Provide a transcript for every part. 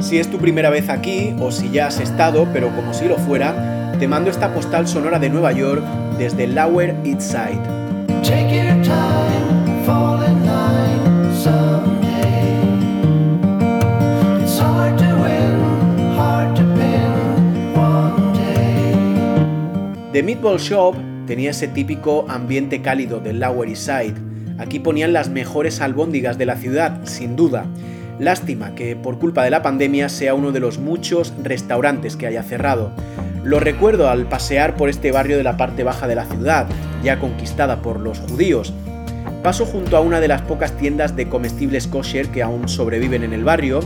Si es tu primera vez aquí o si ya has estado, pero como si lo fuera, te mando esta postal sonora de Nueva York desde Lower East Side. The Meatball Shop tenía ese típico ambiente cálido del Lower East Side. Aquí ponían las mejores albóndigas de la ciudad, sin duda. Lástima que por culpa de la pandemia sea uno de los muchos restaurantes que haya cerrado. Lo recuerdo al pasear por este barrio de la parte baja de la ciudad, ya conquistada por los judíos. Paso junto a una de las pocas tiendas de comestibles kosher que aún sobreviven en el barrio.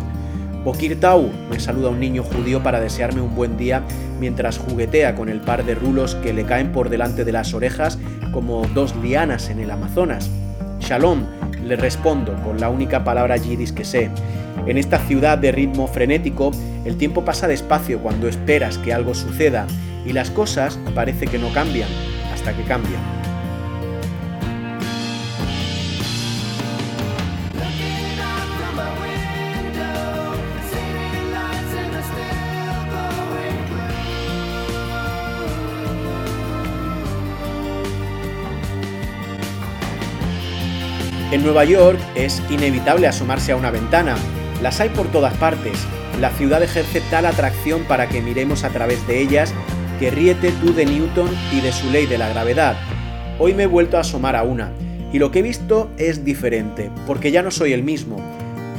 Bokir Tau me saluda un niño judío para desearme un buen día mientras juguetea con el par de rulos que le caen por delante de las orejas como dos lianas en el Amazonas. Shalom le respondo con la única palabra yidis que sé. En esta ciudad de ritmo frenético, el tiempo pasa despacio cuando esperas que algo suceda y las cosas parece que no cambian hasta que cambian. En Nueva York es inevitable asomarse a una ventana. Las hay por todas partes. La ciudad ejerce tal atracción para que miremos a través de ellas que ríete tú de Newton y de su ley de la gravedad. Hoy me he vuelto a asomar a una, y lo que he visto es diferente, porque ya no soy el mismo.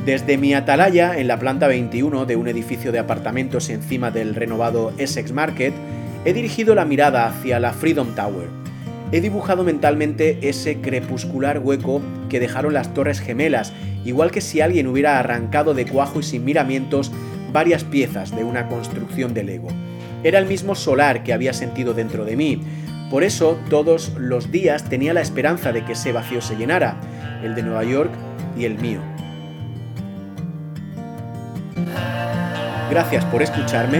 Desde mi atalaya en la planta 21 de un edificio de apartamentos encima del renovado Essex Market, he dirigido la mirada hacia la Freedom Tower he dibujado mentalmente ese crepuscular hueco que dejaron las torres gemelas, igual que si alguien hubiera arrancado de cuajo y sin miramientos varias piezas de una construcción de Lego. Era el mismo solar que había sentido dentro de mí, por eso todos los días tenía la esperanza de que ese vacío se llenara, el de Nueva York y el mío. Gracias por escucharme,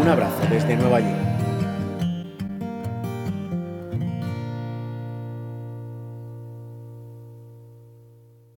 un abrazo desde Nueva York.